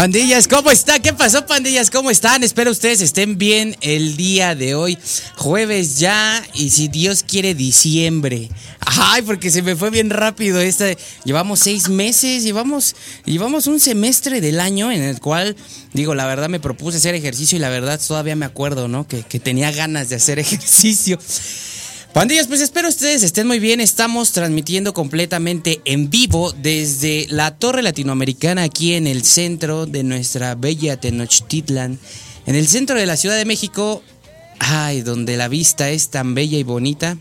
Pandillas, ¿cómo está? ¿Qué pasó, pandillas? ¿Cómo están? Espero ustedes estén bien el día de hoy. Jueves ya y si Dios quiere diciembre. Ay, porque se me fue bien rápido esta. Llevamos seis meses, llevamos, llevamos un semestre del año en el cual, digo, la verdad me propuse hacer ejercicio y la verdad todavía me acuerdo, ¿no? Que, que tenía ganas de hacer ejercicio. Pandillas, pues espero ustedes estén muy bien. Estamos transmitiendo completamente en vivo desde la Torre Latinoamericana aquí en el centro de nuestra bella Tenochtitlan, en el centro de la Ciudad de México. Ay, donde la vista es tan bella y bonita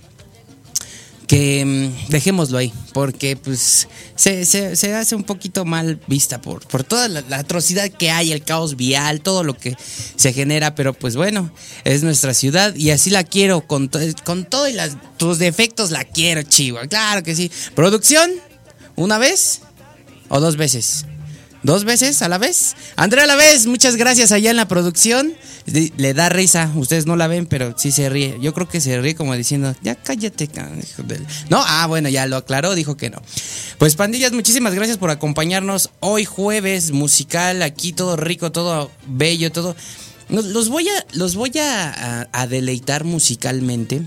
que mm, dejémoslo ahí, porque pues se, se- se hace un poquito mal vista por, por toda la, atrocidad que hay, el caos vial, todo lo que se genera, pero pues bueno, es nuestra ciudad y así la quiero, con, to- con todo tus defectos la quiero, chivo, claro que sí. ¿Producción? ¿Una vez o dos veces? ¿Dos veces a la vez? Andrea a la vez, muchas gracias allá en la producción. Le da risa, ustedes no la ven, pero sí se ríe. Yo creo que se ríe como diciendo, ya cállate, hijo del-". No, ah, bueno, ya lo aclaró, dijo que no. Pues pandillas, muchísimas gracias por acompañarnos hoy jueves musical, aquí todo rico, todo bello, todo... Los, voy a, los voy a- a deleitar musicalmente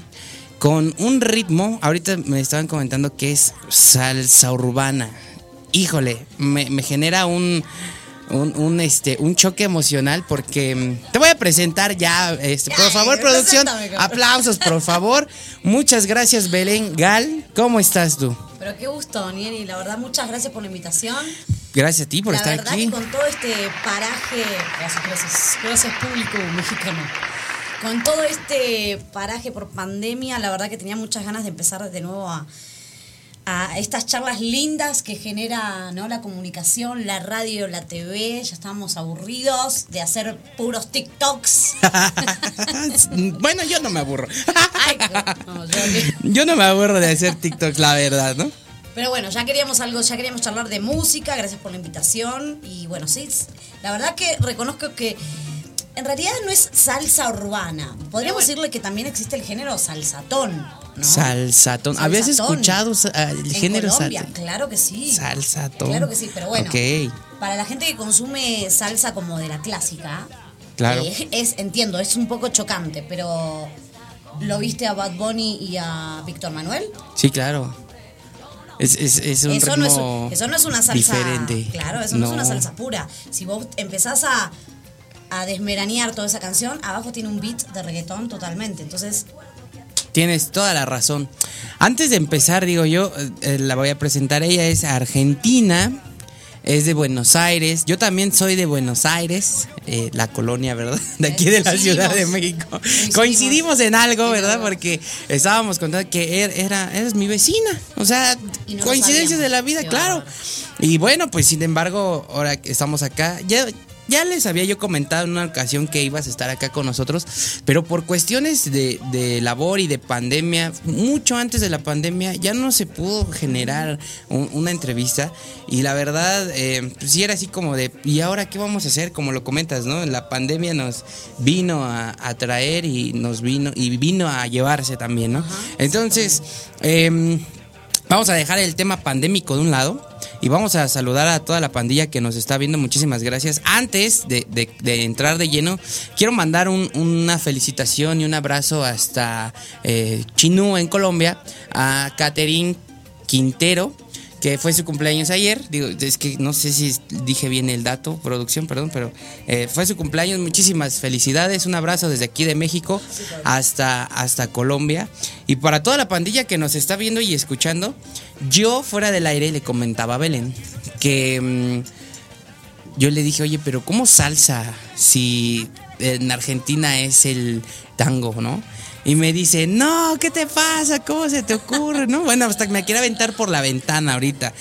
con un ritmo, ahorita me estaban comentando que es salsa urbana. Híjole, me, me genera un, un, un, este, un choque emocional porque mm, te voy a presentar ya, este, por Ay, favor, producción, aplausos, por favor. Muchas gracias, Belén Gal. ¿Cómo estás tú? Pero qué gusto, Nieri. La verdad, muchas gracias por la invitación. Gracias a ti por la estar verdad aquí. que con todo este paraje, gracias, gracias, gracias público mexicano. Con todo este paraje por pandemia, la verdad que tenía muchas ganas de empezar de nuevo a, a estas charlas lindas que genera ¿no? la comunicación, la radio, la TV. Ya estábamos aburridos de hacer puros TikToks. bueno, yo no me aburro. Ay, no, yo Yo no me aburro de hacer TikTok, la verdad, ¿no? Pero bueno, ya queríamos algo, ya queríamos charlar de música, gracias por la invitación. Y bueno, sí, la verdad que reconozco que en realidad no es salsa urbana. Podríamos decirle que también existe el género salsatón. ¿no? Salsatón. ¿Habías escuchado el En género Colombia, salsa? claro que sí. Salsatón. Claro que sí, pero bueno. Ok, Para la gente que consume salsa como de la clásica, claro. eh, es, entiendo, es un poco chocante, pero ¿lo viste a Bad Bunny y a Víctor Manuel? Sí, claro. Es, es, es un eso, no es, eso no es una salsa. diferente. Claro, eso no. es una salsa pura. Si vos empezás a, a desmeranear toda esa canción, abajo tiene un beat de reggaetón totalmente. Entonces, Tienes toda la razón. Antes de empezar, digo yo, eh, eh, la voy a presentar. Ella es argentina, es de Buenos Aires. Yo también soy de Buenos Aires, eh, la colonia, ¿verdad? De aquí de la. Ciudad de México. Coincidimos. Coincidimos en algo, ¿verdad? Porque estábamos contando que er- era, eres mi vecina. O sea, no coincidencias de la vida, claro. Y bueno, pues sin embargo, ahora que estamos acá, ya, ya les había yo comentado en una ocasión que ibas a estar acá con nosotros, pero por cuestiones de, de labor y de pandemia, mucho antes de la pandemia, ya no se pudo generar un- una entrevista. Y la verdad, eh, pues sí era así como de, ¿y ahora qué vamos a hacer? Como lo comentas, ¿no? La pandemia nos vino a, a traer y nos vino, y vino a llevarse también, ¿no? Entonces, em, Vamos a dejar el tema pandémico de un lado y vamos a saludar a toda la pandilla que nos está viendo. Muchísimas gracias. Antes de, entrar de lleno, quiero mandar un- una felicitación y un abrazo hasta eh, Chinú en Colombia a Catherine Quintero. Que fue su cumpleaños ayer. Digo, es que no sé si dije bien el dato, producción, perdón, pero eh, fue su cumpleaños. Muchísimas felicidades. Un abrazo desde aquí de México hasta, hasta Colombia. Y para toda la pandilla que nos está viendo y escuchando, yo fuera del aire le comentaba a Belén que mm, yo le dije, oye, pero ¿cómo salsa si en Argentina es el tango, no? Y me dice, no, ¿qué te pasa? ¿Cómo se te ocurre? No, bueno, hasta que me quiere aventar por la ventana ahorita.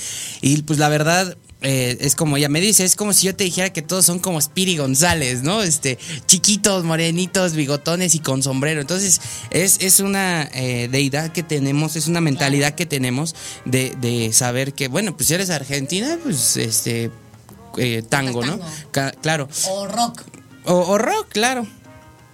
Y pues la verdad, eh, es como ella me dice, es como si yo te dijera que todos son como Spiri González, ¿no? Este, chiquitos, morenitos, bigotones y con sombrero. Entonces, es, es una eh, deidad que tenemos, es una mentalidad que tenemos de, de saber que, bueno, pues si eres argentina, pues este eh, tango, ¿no? Ca- claro. O rock. O, o rock, claro.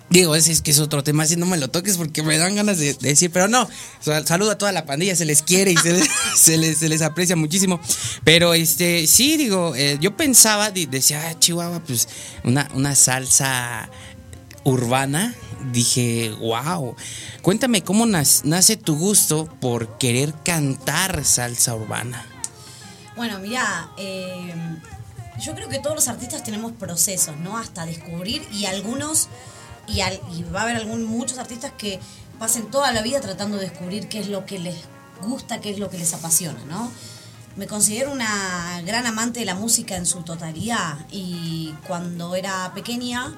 Digo, ese es que es otro tema, así no me lo toques porque me dan ganas de, de decir, pero no, sea, saludo a toda la pandilla, se les quiere y se les, se les, aprecia muchísimo. Pero este, sí, digo, eh, yo pensaba, decía, ah, Chihuahua, pues una, una salsa urbana. Dije, wow. Cuéntame cómo nace tu gusto por querer cantar salsa urbana. Bueno, mira, eh, yo creo que todos los artistas tenemos procesos, ¿no? Hasta descubrir y algunos, y, al- va a haber algún, muchos artistas que pasen toda la vida tratando de descubrir qué es lo que les gusta, qué es lo que les apasiona, ¿no? Me considero una gran amante de la música en su totalidad y cuando era pequeña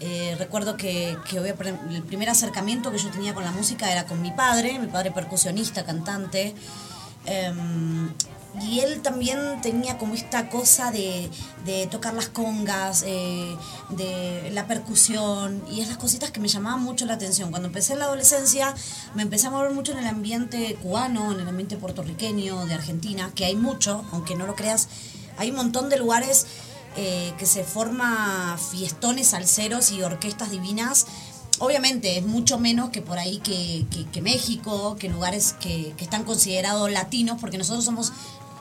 eh, recuerdo que, que el primer acercamiento que yo tenía con la música era con mi padre, mi padre percusionista, cantante. em, y él también tenía como esta cosa de, de tocar las congas, eh, de la percusión y esas cositas que me llamaban mucho la atención. Cuando empecé en la adolescencia me empecé a mover mucho en el ambiente cubano, en el ambiente puertorriqueño, de Argentina, que hay mucho, aunque no lo creas, hay un montón de lugares eh, que se forma fiestones salseros y orquestas divinas. Obviamente es mucho menos que por ahí que, que- que México, que lugares que, que están considerados latinos, porque nosotros somos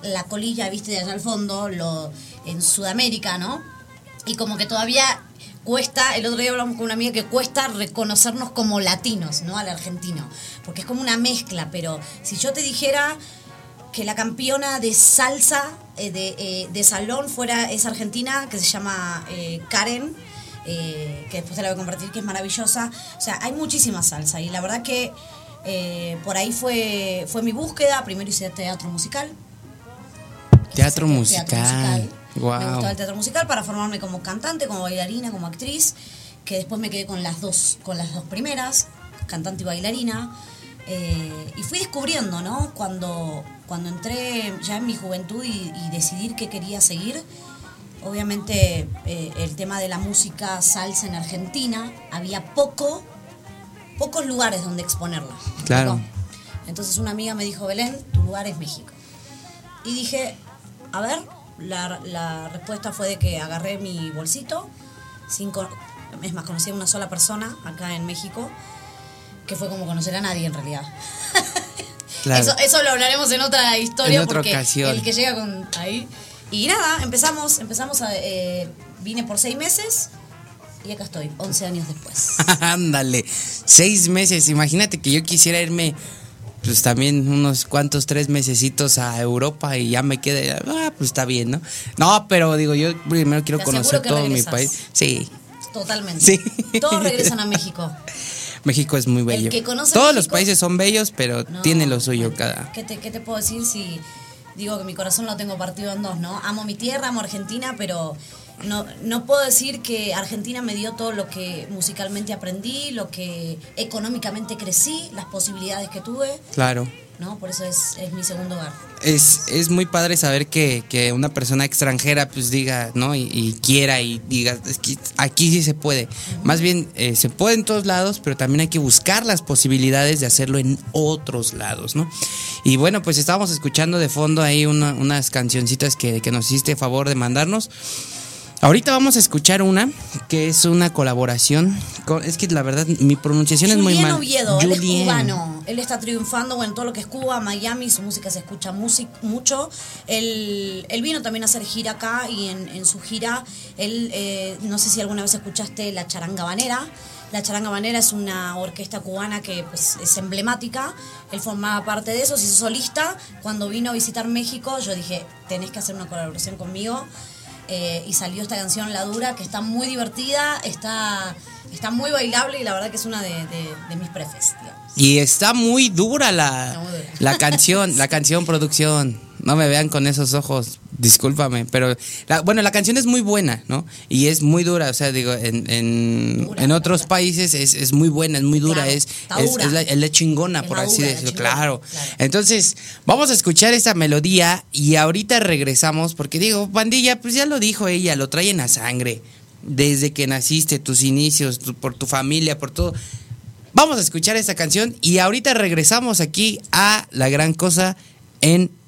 la colilla, viste, de allá al fondo, lo, en Sudamérica, ¿no? Y como que todavía cuesta, el otro día hablamos con una amiga que cuesta reconocernos como latinos, ¿no? Al argentino, porque es como una mezcla, pero si yo te dijera que la campeona de salsa eh, de, eh, de salón fuera es argentina, que se llama eh, Karen, que después te la voy a compartir, que es maravillosa. O sea, hay muchísima salsa y la verdad que por ahí fue, fue mi búsqueda. Primero hice teatro musical. Teatro Hice musical. Me gustaba el teatro musical para formarme como cantante, como bailarina, como actriz, que después me quedé con las dos, con las dos primeras, cantante y bailarina. Eh, y fui descubriendo, ¿no? Cuando, cuando entré ya en mi juventud y, y decidir qué quería seguir, obviamente eh, el tema de la música salsa en Argentina, había poco, pocos lugares donde exponerla. ¿me Claro. Entonces una amiga me dijo, Belén, tu lugar es México. Y dije, a ver, la, la respuesta fue de que agarré mi bolsito, sin con- es más, conocí a una sola persona acá en México, que fue como conocer a nadie en realidad. Claro. Eso, eso lo hablaremos en otra historia En otra porque ocasión. el que llega con ahí. Y nada, empezamos, empezamos a, eh, vine por seis meses y acá estoy, 11 años después. Ándale, seis meses. Imagínate que yo quisiera irme, pues también unos cuantos, tres mesecitos a Europa y ya me quede, ah, pues está bien, ¿no? No, pero digo, yo primero quiero conocer todo mi país. Sí, Totalmente. Sí. Todos regresan a México. México es muy bello. que conoce Todos los países son bellos, pero No, tiene lo suyo cada. ¿qué te, ¿Qué te puedo decir si digo que mi corazón lo tengo partido en dos, no? Amo mi tierra, amo Argentina, pero no, no puedo decir que Argentina me dio todo lo que musicalmente aprendí, lo que económicamente crecí, las posibilidades que tuve, Claro. ¿no? Por eso es, es mi segundo hogar. Es, es muy padre saber que, que una persona extranjera pues diga, ¿no? Y, y quiera y diga, es que aquí sí se puede. Más bien, eh, se puede en todos lados, pero también hay que buscar las posibilidades de hacerlo en otros lados, ¿no? Y bueno, pues estábamos escuchando de fondo ahí una- unas cancioncitas que, que nos hiciste favor de mandarnos. Ahorita vamos a escuchar una que es una colaboración. con- es que la verdad mi pronunciación es muy Julien mal. Oviedo, él es Julien. cubano. Él está triunfando bueno, en todo lo que es Cuba, Miami, su música se escucha music- mucho. Él, él vino también a hacer gira acá y en, en su gira, él, eh, no sé si alguna vez escuchaste La Charanga Banera. La Charanga Banera es una orquesta cubana que pues, es emblemática. Él formaba parte de eso, se hizo solista. Cuando vino a visitar México, yo dije, tenés que hacer una colaboración conmigo. Eh, y salió esta canción La Dura, que está muy divertida, está, está muy bailable y la verdad que es una de, de- de mis prefes, digamos. Y está muy dura la, Está muy dura. la canción, la canción producción. No me vean con esos ojos, discúlpame, pero la- bueno, la canción es muy buena, ¿no? Y es muy dura, o sea, digo, en, en, Dura, en otros dura. países es, es muy buena, es muy dura, Claro, es, es, la, chingona, por la así decirlo, claro. claro. Entonces, vamos a escuchar esa melodía y ahorita regresamos, porque digo, bandilla, pues ya lo dijo ella, lo traen a sangre, desde que naciste, tus inicios, tu- por tu familia, por todo. Vamos a escuchar esta canción y ahorita regresamos aquí a La Gran Cosa en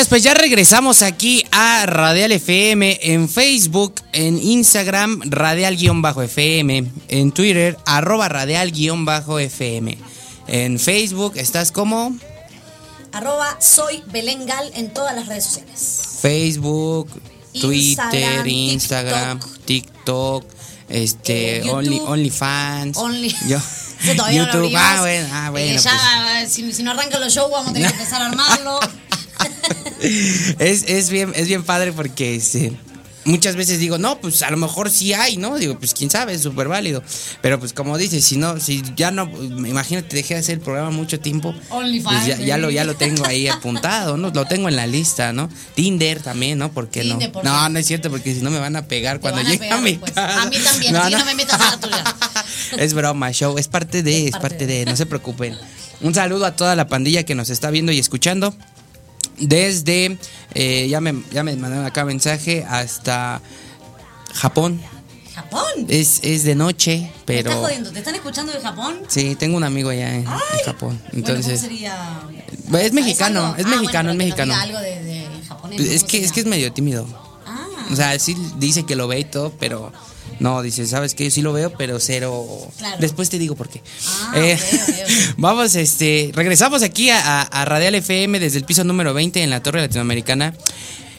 Pandillas, pues ya regresamos aquí a Radial FM en Facebook, en Instagram, Radial-FM, en Twitter, arroba Radial-FM. En Facebook estás como Arroba soy Belén Gal en todas las redes sociales. Facebook, Instagram, Twitter, Instagram, TikTok, este, Eh. Only, OnlyFans. Only. Yo, todavía no lo abrimos. ah, bueno, ah, Eh, bueno. ya, si, si no arrancan los shows, vamos a tener que empezar a armarlo. es, es bien, es bien padre porque este, muchas veces digo, no, pues a lo mejor sí hay, ¿no? Digo, pues quién sabe, es súper válido. Pero pues como dices, si no, si ya no, imagínate, dejé de hacer el programa mucho tiempo. OnlyFans, pues ya, lo, ya lo tengo ahí apuntado, ¿no? Lo tengo en la lista, ¿no? Tinder también, ¿no? ¿Por qué Tinder, no? ¿por no, no es cierto, porque si no me van a pegar cuando a llegue a mi casa. A mí también, que no me metas a la tuya. es broma, show, es parte de, es parte parte de. de, no se preocupen. Un saludo a toda la pandilla que nos está viendo y escuchando. Desde, eh, ya, me, ya me mandaron acá mensaje, hasta Japón. ¿Japón? Es, es de noche, ¿Me estás pero... jodiendo? ¿Te están escuchando de Japón? Sí, tengo un amigo allá en, en. Japón. Bueno, Entonces, ¿cómo sería? es mexicano, ¿Sabes es? Ah, mexicano, bueno, es pero mexicano. algo de, de japonés, es ¿cómo que, es que es medio tímido. Ah, O sea, sí dice que lo ve y todo, pero no, dice, ¿sabes qué? Yo sí lo veo, pero cero. Claro. Después te digo por qué. Ah, Eh, ok, ok, ok. Vamos, este, regresamos aquí a, a- a Radial FM desde el piso número 20 en la Torre Latinoamericana.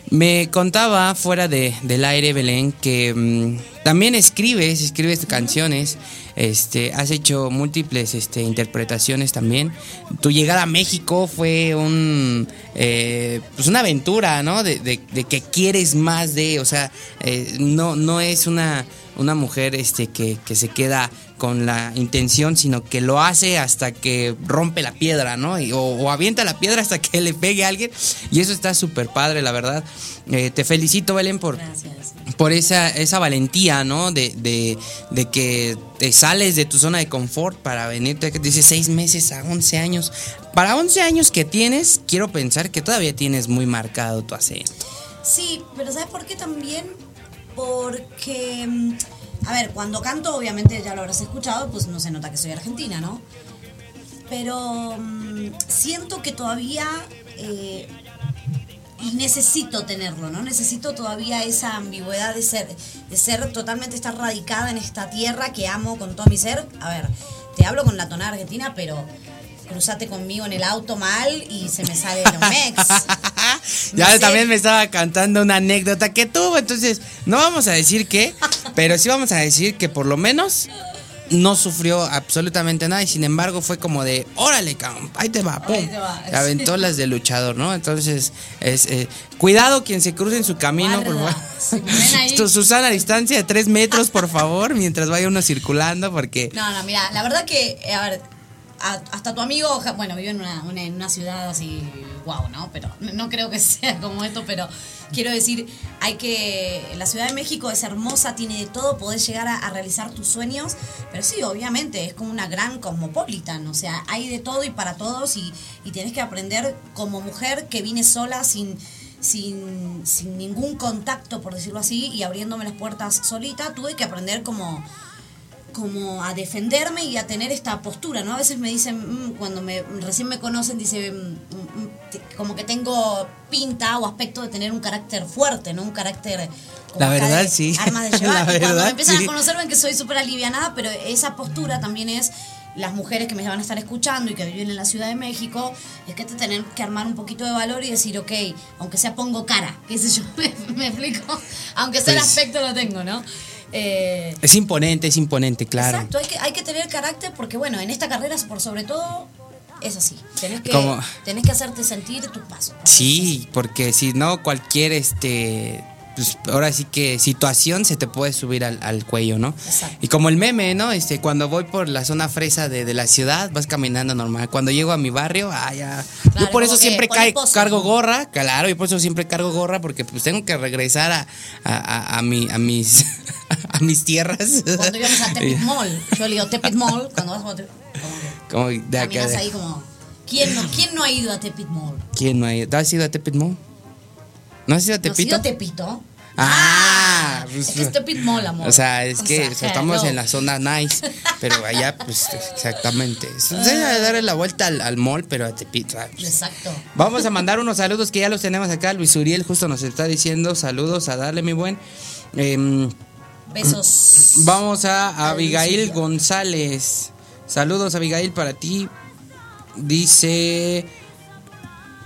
Me contaba fuera de, del aire, Belén, que mm, también escribes, escribes canciones, este, has hecho múltiples este, interpretaciones también. Tu llegada a México fue un, eh, pues una aventura, ¿no? De, de- de que quieres más de, o sea, eh, no, no es una, una mujer este, que, que se queda con la intención, sino que lo hace hasta que rompe la piedra, ¿no? Y- o, o avienta la piedra hasta que le pegue a alguien. Y eso está súper padre, la verdad. Eh, te felicito, Belén, por, gracias. por esa, esa valentía, ¿no? De, de, de que te sales de tu zona de confort para venirte, dice seis meses a 11 años. Para 11 años que tienes, quiero pensar que todavía tienes muy marcado tu acento. Sí, pero ¿sabes por qué también? Porque, mm, a ver, cuando canto, obviamente ya lo habrás escuchado, pues no se nota que soy argentina, ¿no? Pero mm, siento que todavía eh, y necesito tenerlo, ¿no? Necesito todavía esa ambigüedad de ser, de ser totalmente estar radicada en esta tierra que amo con todo mi ser. A ver, te hablo con la tonada argentina, pero cruzate conmigo en el auto mal y se me sale los mex. ya sé. también me estaba cantando una anécdota que tuvo, entonces no vamos a decir qué, pero sí vamos a decir que por lo menos no sufrió absolutamente nada y sin embargo fue como de, órale, cabrón, ahí te va, pum. Ahí te va. Se aventó las de luchador, ¿no? Entonces, es, eh, cuidado quien se cruce en su camino, por favor. Susana, a distancia de tres metros, por favor, mientras vaya uno circulando, porque... No, no, mira, la verdad que, a ver, hasta tu amigo, bueno, vive en una, una- ciudad así, wow, ¿no? Pero no- creo que sea como esto, pero quiero decir, hay que, la Ciudad de México es hermosa, tiene de todo, podés llegar a, realizar tus sueños, pero sí, obviamente, es como una gran cosmopolitan, o sea, hay de todo y para todos y, y tienes que aprender como mujer que vine sola sin... Sin, sin ningún contacto, por decirlo así, y abriéndome las puertas solita, tuve que aprender como, como a defenderme y a tener esta postura, ¿no? A veces me dicen, mm, cuando me recién me conocen, dice, mm, mm, te- como que tengo pinta o aspecto de tener un carácter fuerte, ¿no? Un carácter... como La verdad, de sí. Armas de llevar. La y cuando verdad, me empiezan sí. a conocer ven que soy súper alivianada, pero esa postura también es las mujeres que me van a estar escuchando y que viven en la Ciudad de México, es que te tienen que armar un poquito de valor y decir, ok, aunque sea pongo cara, qué sé yo, me, me explico, aunque sea el Pues- aspecto lo tengo, ¿no? Eh, Es imponente, es imponente, claro. Exacto, hay que, hay que tener carácter porque, bueno, en esta carrera, por sobre todo, es así. Tenés que, Como- tenés que hacerte sentir tu paso. Sí, porque si no, cualquier, este, pues ahora sí que situación se te puede subir al, al cuello, ¿no? Exacto. Y como el meme, ¿no? Este, cuando voy por la zona fresa de, de la ciudad, vas caminando normal. Cuando llego a mi barrio, ah, ya. Claro, yo por eso siempre cae- cargo gorra, claro, yo por eso siempre cargo gorra, porque pues tengo que regresar a, a, a- a mi, a mis, a mis tierras. Cuando íbamos a Tepit Mall, yo le digo Tepit Mall, cuando vas a Tepit ahí como... ¿quién no, ¿Quién no ha ido a Tepit Mall? ¿Quién no ha ido? ¿Tú has ido a Tepit Mall? ¿No has ido a ¿No has Tepito? ido a Tepito? Ah, es pues, que es Tepit Mall, amor. O sea, es que O sea, estamos en la zona nice, pero allá, pues, exactamente. Se debe darle la vuelta al, al mall, pero a Tepito. ah, pues. Exacto. Vamos a mandar unos saludos que ya los tenemos acá. Luis Uriel justo nos está diciendo saludos a darle, mi buen. Em, Besos. vamos a A Abigail. González. Saludos, Abigail, para ti. Dice.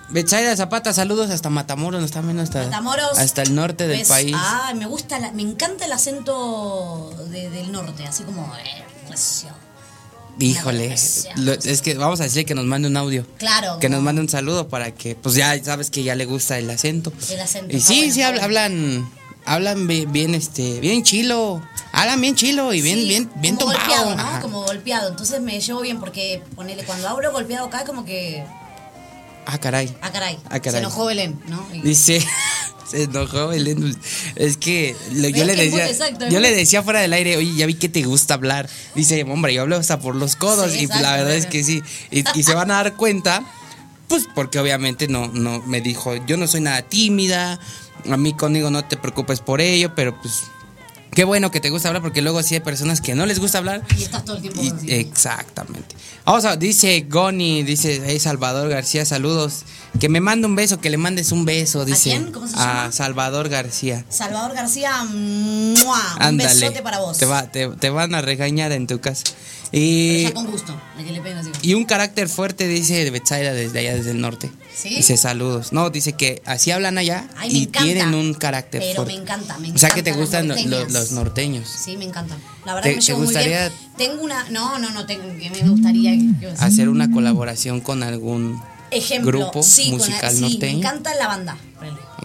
Betsaida Zapata, saludos hasta Matamoros, nos están viendo hasta, Matamoros. hasta el norte del país. Ay, me gusta, la- me encanta el acento de- del norte, así como... eh. Híjole, lo- es que vamos a decirle que nos mande un audio. Claro. Que nos mande un saludo para que, pues ya sabes que ya le gusta el acento. El acento, Y sí, bueno, sí, bueno. hablan hablan bi- bien, este, bien chilo. Hablan bien chilo y bien, Sí, bien, bien como tomado. golpeado, ¿no? Ajá. Como golpeado. Entonces me llevo bien porque ponele, cuando hablo golpeado acá, como que. Ah, caray. Ah, caray. Ah, caray. Se enojó Belén, ¿no? Y- Dice, se enojó Belén. Es que lo- yo le decía, exacto, yo le decía fuera del aire, oye, ya vi que te gusta hablar. Dice, hombre, yo hablo hasta por los codos. Sí, y pues, la verdad es que sí. Y, y se van a dar cuenta, pues porque obviamente no, no me dijo, yo no soy nada tímida, a mí conmigo no te preocupes por ello, pero pues. Qué bueno que te gusta hablar porque luego sí hay personas que no les gusta hablar Y estás todo el tiempo y- exactamente. Vamos a, dice Goni, dice hey, Salvador García, saludos. Que me mande un beso, que le mandes un beso, dice. quién? ¿Cómo se A llama? Salvador García. Salvador García, ¡mua! un Ándale. besote para vos. Te, va- te, te van a regañar en tu casa. Pero Y, ya con gusto, de que le peguen así. y un carácter fuerte, dice de Betsaida desde allá, desde el norte. ¿Sí? Dice saludos. No, dice que así hablan allá Ay, y encanta. tienen un carácter Pero fuerte. me encanta, me O sea que te gustan los norteños. Sí, me encantan. La verdad ¿Te- que me te llevo muy gustaría- bien. Tengo una. No, no, no, tengo, que me gustaría. Hacer una colaboración con algún Ejemplo, grupo sí, musical sí, norteño. me encanta la banda.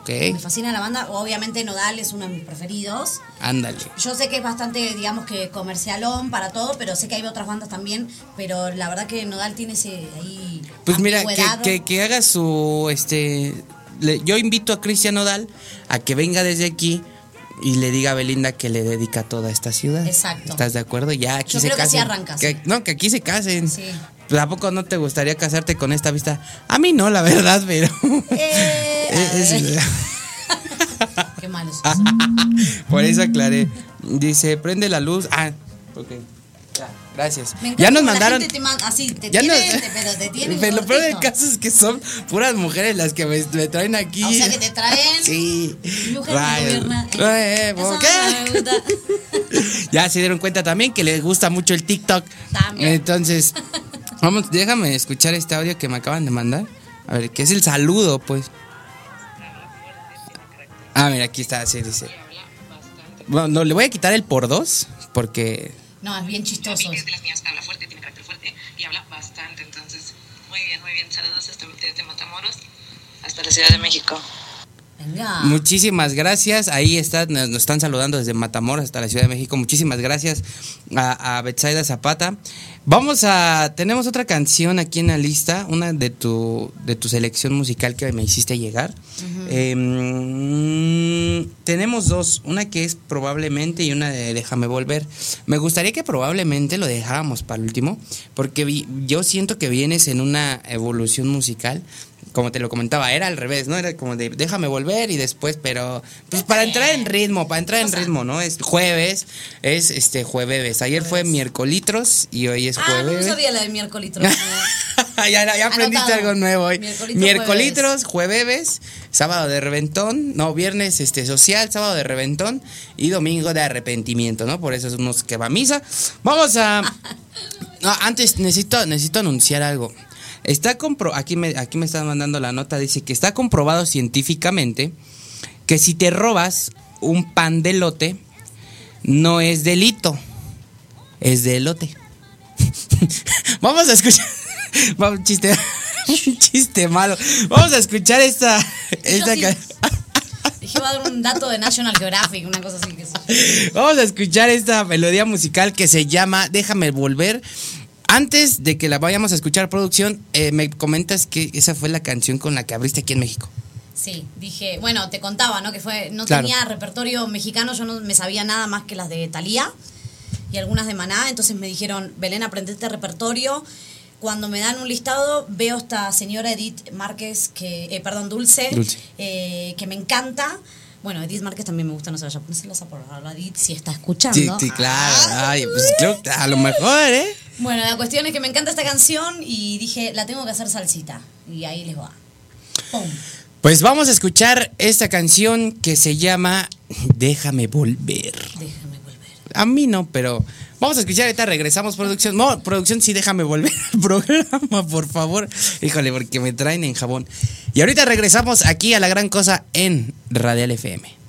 Me fascina la banda. Obviamente Nodal es uno de mis preferidos. Ándale. Yo sé que es bastante, digamos que comercialón para todo, pero sé que hay otras bandas también. Pero la verdad que Nodal tiene ese ahí. Pues mira, que, que, que haga su, este, le- yo invito a Cristian Nodal a que venga desde aquí y le diga a Belinda que le dedica toda esta ciudad. Exacto. ¿Estás de acuerdo? Ya aquí Yo se creo que así casen. arrancas. Que- no, que aquí se casen. Sí. ¿A poco no te gustaría casarte con esta vista? A mí no, la verdad, pero... Eh, Es- Qué malo. Por eso aclaré. Dice, prende la luz. Ah, ok. Ya, gracias. Ya nos mandaron... gente te man- así, te Ya nos- te- pero te. Pero lo peor del caso es que son puras mujeres las que me, me traen aquí. O sea que te traen. Sí. Mujer. Eh. Ya se dieron cuenta también que les gusta mucho el TikTok. También. Entonces, vamos, déjame escuchar este audio que me acaban de mandar. A ver, que es el saludo, pues. Ah, mira, aquí está, así dice. Bueno, no, le voy a quitar el por dos, porque No, es bien chistoso. Es de las niñas que habla fuerte, tiene carácter fuerte y habla bastante. Entonces, muy bien, muy bien. Saludos hasta desde Matamoros hasta la Ciudad de México. Venga. Muchísimas gracias. Ahí está, nos, nos están saludando desde Matamoros hasta la Ciudad de México. Muchísimas gracias a, a Betsaida Zapata. Vamos a. Tenemos otra canción aquí en la lista, una de tu, de tu selección musical que me hiciste llegar. Eh, mm, tenemos dos, una que es probablemente y una de Déjame volver. Me gustaría que probablemente lo dejáramos para el último, porque vi- yo siento que vienes en una evolución musical como te lo comentaba, era al revés, ¿no? Era como de déjame volver y después, pero pues para entrar en ritmo, para entrar en ritmo, ¿no? Es jueves, es este jueves. Ayer fue miércolitros y hoy es Ah, no jueves. sabía la ya, ya, ya aprendiste Anotado. algo nuevo hoy. Miércolitro, Miércolitros, jueves, sábado de reventón, no, viernes este social, sábado de reventón y domingo de arrepentimiento, ¿no? Por eso es unos que va a misa. Vamos a No, antes necesito necesito anunciar algo. Está compro aquí me aquí me están mandando la nota dice que está comprobado científicamente que si te robas un pan de lote no es delito, es de elote. Vamos a escuchar. Vamos, chiste. chiste malo. Vamos a escuchar esta. esta sí. Dije, va a dar un dato de National Geographic, una cosa así que. Vamos a escuchar esta melodía musical que se llama Déjame volver. Antes de que la vayamos a escuchar, producción, eh, me comentas que esa fue la canción con la que abriste aquí en México. Sí, dije, bueno, te contaba, ¿no? Que fue, no Claro. tenía repertorio mexicano, yo no me sabía nada más que las de Thalía y algunas de Maná, entonces me dijeron, Belén, aprendete repertorio. Cuando me dan un listado, veo esta señora Edith Márquez, que, eh, perdón, Dulce, Dulce. eh, que me encanta. Bueno, Edith Márquez también me gusta, no se vaya a ponérsela por a Edith si está escuchando. Sí, sí, claro. Ay, pues creo a lo mejor, ¿eh? Bueno, la cuestión es que me encanta esta canción y dije, la tengo que hacer salsita. Y ahí les va. ¡Pum! Pues vamos a escuchar esta canción que se llama Déjame volver. Déjame volver. A mí no, pero vamos a escuchar ahorita regresamos producción. No, producción sí déjame volver al programa, por favor. Híjole, porque me traen en jabón. Y ahorita regresamos aquí a la gran cosa en Radial FM.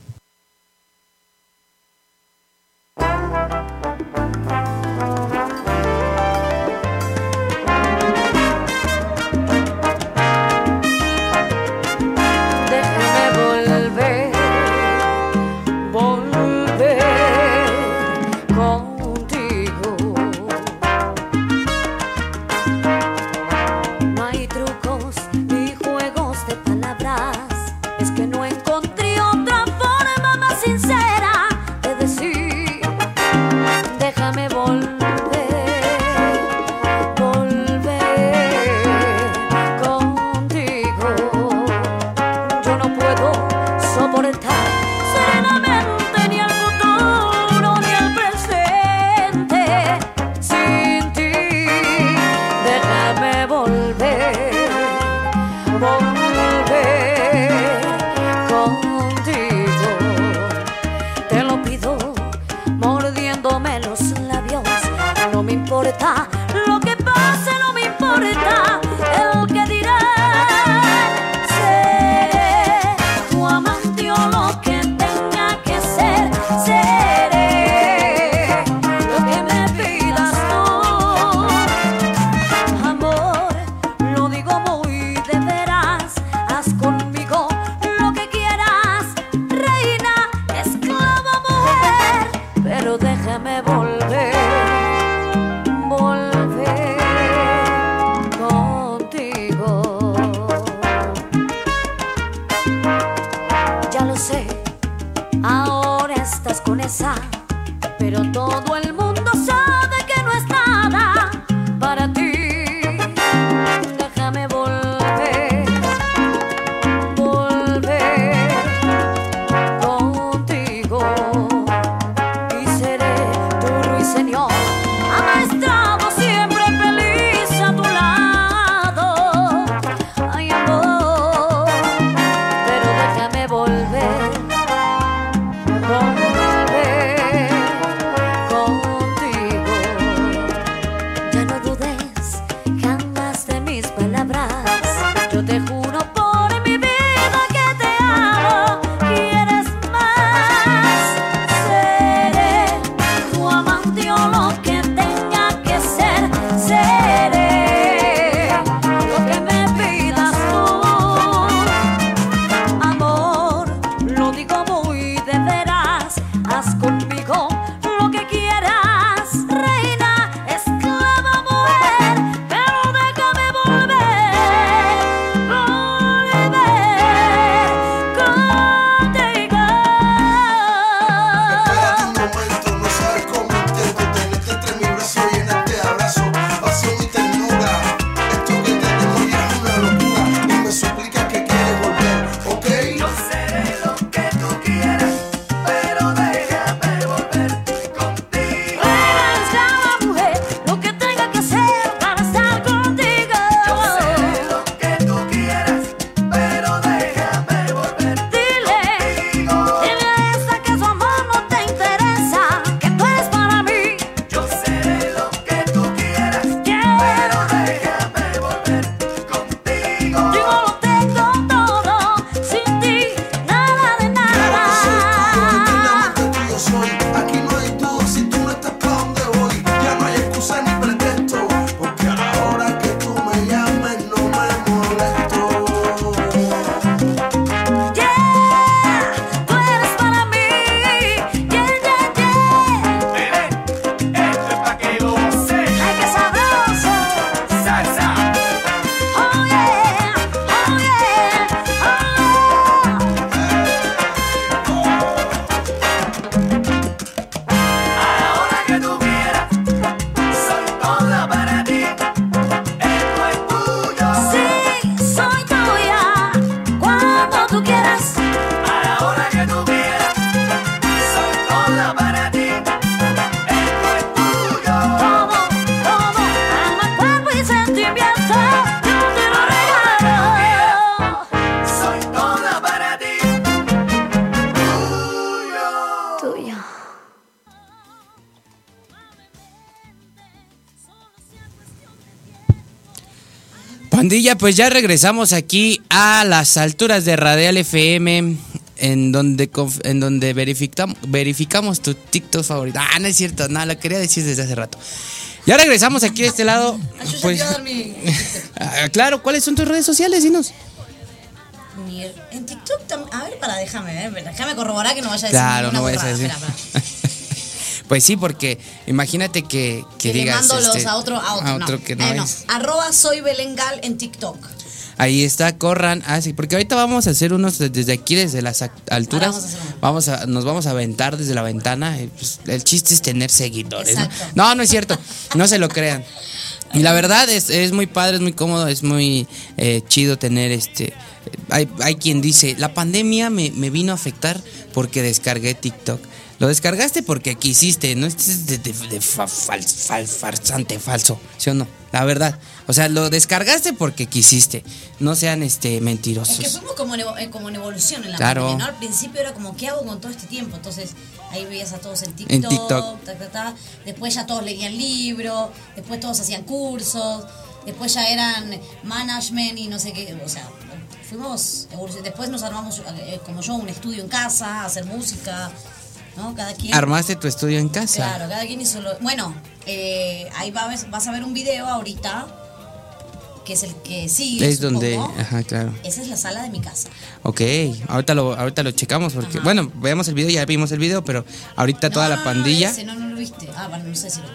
Pandilla, pues ya regresamos aquí a las alturas de Radial FM, en donde en donde verificam- verificamos tu TikTok favorito. Ah, no es cierto, no, lo quería decir desde hace rato. Ya regresamos aquí de este lado. Ah, Pues, ah, claro, ¿cuáles son tus redes sociales? Dinos. En TikTok también. A ver, para, déjame ver. Déjame corroborar que no vaya a decir. Claro, no vayas a decir. Espera, espera. Pues sí, porque imagínate que, que digas. este, a otro, a otro. a otro no. que no Eh, no. es. Arroba soy Belengal en TikTok. Ahí está, corran. Ah, sí, porque ahorita vamos a hacer unos de- desde aquí, desde las alturas. Vamos a. Vamos nos vamos a aventar desde la ventana. y, pues, el chiste es tener seguidores. ¿no? No, no es cierto. No se lo crean. Y la verdad es, es muy padre, es muy cómodo, es muy eh, chido tener este. Hay, hay quien dice, la pandemia me, me vino a afectar porque descargué TikTok. Lo descargaste porque quisiste, no es de, de- de fa- fal- fal- farsante, falso, ¿sí o no? La verdad. O sea, lo descargaste porque quisiste. No sean este Es que mentirosos. fuimos como en, como en evolución en la Claro. pandemia, ¿no? Al principio era como, ¿qué hago con todo este tiempo? Entonces, ahí veías a todos en TikTok, En TikTok. ta, ta, ta. después ya todos leían libros, después todos hacían cursos, después ya eran management y no sé qué, o sea, fuimos. Después nos armamos, eh, como yo, un estudio en casa, hacer música, ¿no? Cada quien... Armaste tu estudio en casa. Claro, cada quien hizo lo... Bueno, eh, ahí va- vas a ver un video ahorita, que es el que sigue, Es donde, ajá, claro. Esa es la sala de mi casa. Ok, ahorita lo, ahorita lo checamos porque, Ajá. bueno, veamos el video, ya vimos el video, pero ahorita toda la pandilla. ese no, no lo viste. Ah, bueno, no sé si lo